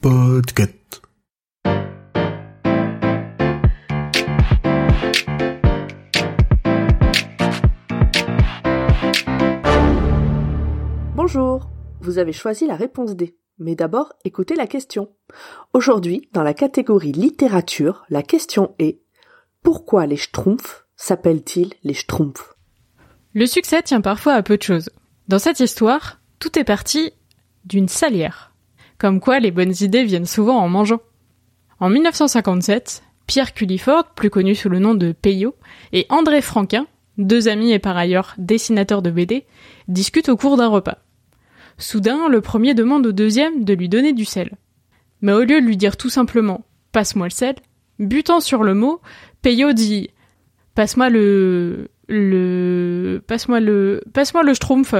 Podcast. Bonjour, vous avez choisi la réponse D. Mais d'abord, écoutez la question. Aujourd'hui, dans la catégorie littérature, la question est Pourquoi les Schtroumpfs s'appellent-ils les Schtroumpfs? Le succès tient parfois à peu de choses. Dans cette histoire, tout est parti d'une salière. Comme quoi les bonnes idées viennent souvent en mangeant. En 1957, Pierre Culliford, plus connu sous le nom de Peyo, et André Franquin, deux amis et par ailleurs dessinateurs de BD, discutent au cours d'un repas. Soudain, le premier demande au deuxième de lui donner du sel. Mais au lieu de lui dire tout simplement Passe-moi le sel, butant sur le mot, Peyo dit Passe-moi le. le. Passe-moi le. Passe-moi le schtroumpf.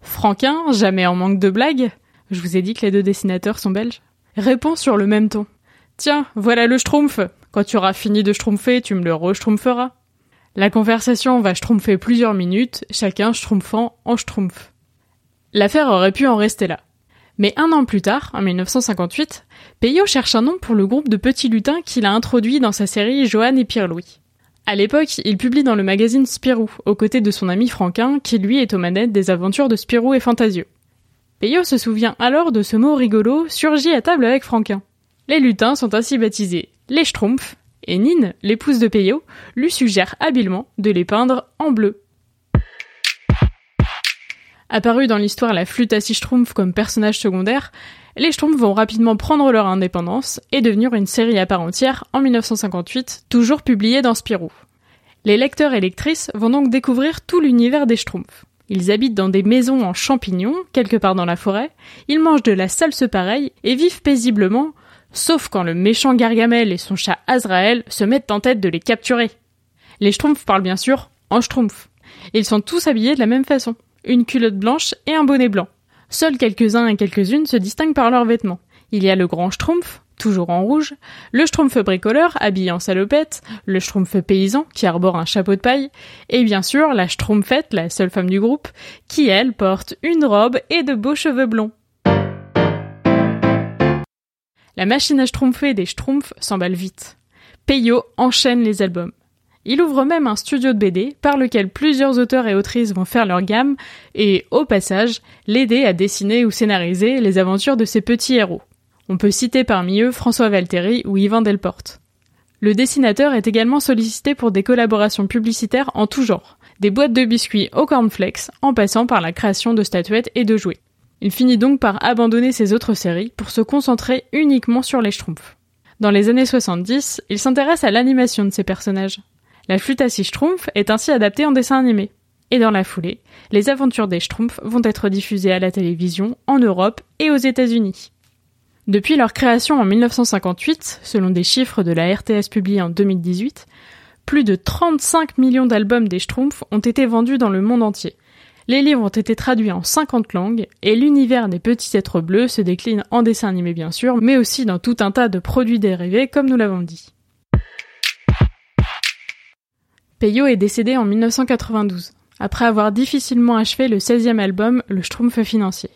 Franquin, jamais en manque de blagues, je vous ai dit que les deux dessinateurs sont belges, répond sur le même ton. Tiens, voilà le schtroumpf. Quand tu auras fini de schtroumpfer, tu me le re-schtroumpferas. La conversation va schtroumpfer plusieurs minutes, chacun schtroumpfant en schtroumpf. L'affaire aurait pu en rester là. Mais un an plus tard, en 1958, Peyo cherche un nom pour le groupe de petits lutins qu'il a introduit dans sa série Johan et Pierre-Louis. À l'époque, il publie dans le magazine Spirou, aux côtés de son ami Franquin, qui lui est aux manettes des aventures de Spirou et Fantasio. Peyo se souvient alors de ce mot rigolo surgi à table avec Franquin. Les lutins sont ainsi baptisés les Schtroumpfs, et Nine, l'épouse de Peyo, lui suggère habilement de les peindre en bleu. Apparu dans l'histoire la flûte à six Schtroumpfs comme personnage secondaire, les Schtroumpfs vont rapidement prendre leur indépendance et devenir une série à part entière en 1958, toujours publiée dans Spirou. Les lecteurs et lectrices vont donc découvrir tout l'univers des Schtroumpfs. Ils habitent dans des maisons en champignons, quelque part dans la forêt, ils mangent de la salse pareille et vivent paisiblement, sauf quand le méchant Gargamel et son chat Azrael se mettent en tête de les capturer. Les Schtroumpfs parlent bien sûr en Schtroumpf. Ils sont tous habillés de la même façon, une culotte blanche et un bonnet blanc. Seuls quelques-uns et quelques-unes se distinguent par leurs vêtements. Il y a le grand Schtroumpf, toujours en rouge, le Schtroumpf bricoleur, habillé en salopette, le Schtroumpf paysan, qui arbore un chapeau de paille, et bien sûr la Schtroumpfette, la seule femme du groupe, qui elle porte une robe et de beaux cheveux blonds. La machine à schtroumpfer des Schtroumpfs s'emballe vite. Peyo enchaîne les albums. Il ouvre même un studio de BD par lequel plusieurs auteurs et autrices vont faire leur gamme et, au passage, l'aider à dessiner ou scénariser les aventures de ses petits héros. On peut citer parmi eux François Valteri ou Yvan Delporte. Le dessinateur est également sollicité pour des collaborations publicitaires en tout genre, des boîtes de biscuits au cornflakes en passant par la création de statuettes et de jouets. Il finit donc par abandonner ses autres séries pour se concentrer uniquement sur les Schtroumpfs. Dans les années 70, il s'intéresse à l'animation de ces personnages. La flûte à six Schtroumpfs est ainsi adaptée en dessin animé. Et dans la foulée, les aventures des Schtroumpfs vont être diffusées à la télévision en Europe et aux États-Unis. Depuis leur création en 1958, selon des chiffres de la RTS publiés en 2018, plus de 35 millions d'albums des Schtroumpfs ont été vendus dans le monde entier. Les livres ont été traduits en 50 langues et l'univers des petits êtres bleus se décline en dessin animé bien sûr, mais aussi dans tout un tas de produits dérivés comme nous l'avons dit. Peyo est décédé en 1992, après avoir difficilement achevé le 16e album Le Schtroumpf financier.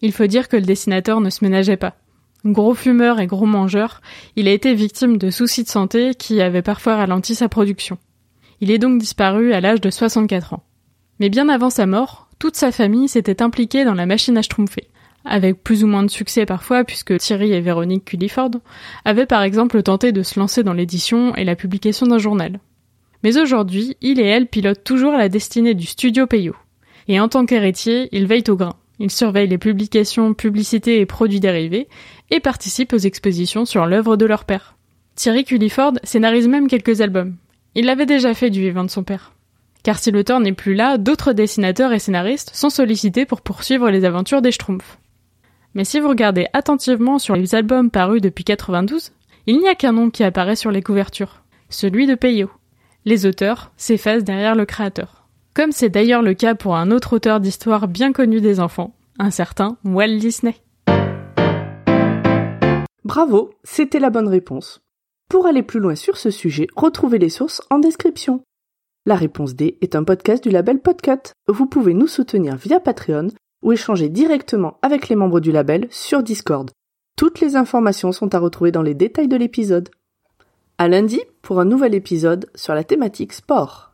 Il faut dire que le dessinateur ne se ménageait pas. Gros fumeur et gros mangeur, il a été victime de soucis de santé qui avaient parfois ralenti sa production. Il est donc disparu à l'âge de 64 ans. Mais bien avant sa mort, toute sa famille s'était impliquée dans la machine à schtroumpfer, avec plus ou moins de succès parfois puisque Thierry et Véronique Culliford avaient par exemple tenté de se lancer dans l'édition et la publication d'un journal. Mais aujourd'hui, il et elle pilotent toujours la destinée du studio Peyo. Et en tant qu'héritier, ils veillent au grain. Ils surveillent les publications, publicités et produits dérivés et participent aux expositions sur l'œuvre de leur père. Thierry Culliford scénarise même quelques albums. Il l'avait déjà fait du vivant de son père. Car si l'auteur n'est plus là, d'autres dessinateurs et scénaristes sont sollicités pour poursuivre les aventures des Schtroumpfs. Mais si vous regardez attentivement sur les albums parus depuis 92, il n'y a qu'un nom qui apparaît sur les couvertures, celui de Peyo. Les auteurs s'effacent derrière le créateur. Comme c'est d'ailleurs le cas pour un autre auteur d'histoire bien connu des enfants, un certain Walt Disney. Bravo, c'était la bonne réponse. Pour aller plus loin sur ce sujet, retrouvez les sources en description. La réponse D est un podcast du label Podcut. Vous pouvez nous soutenir via Patreon ou échanger directement avec les membres du label sur Discord. Toutes les informations sont à retrouver dans les détails de l'épisode. À lundi pour un nouvel épisode sur la thématique sport.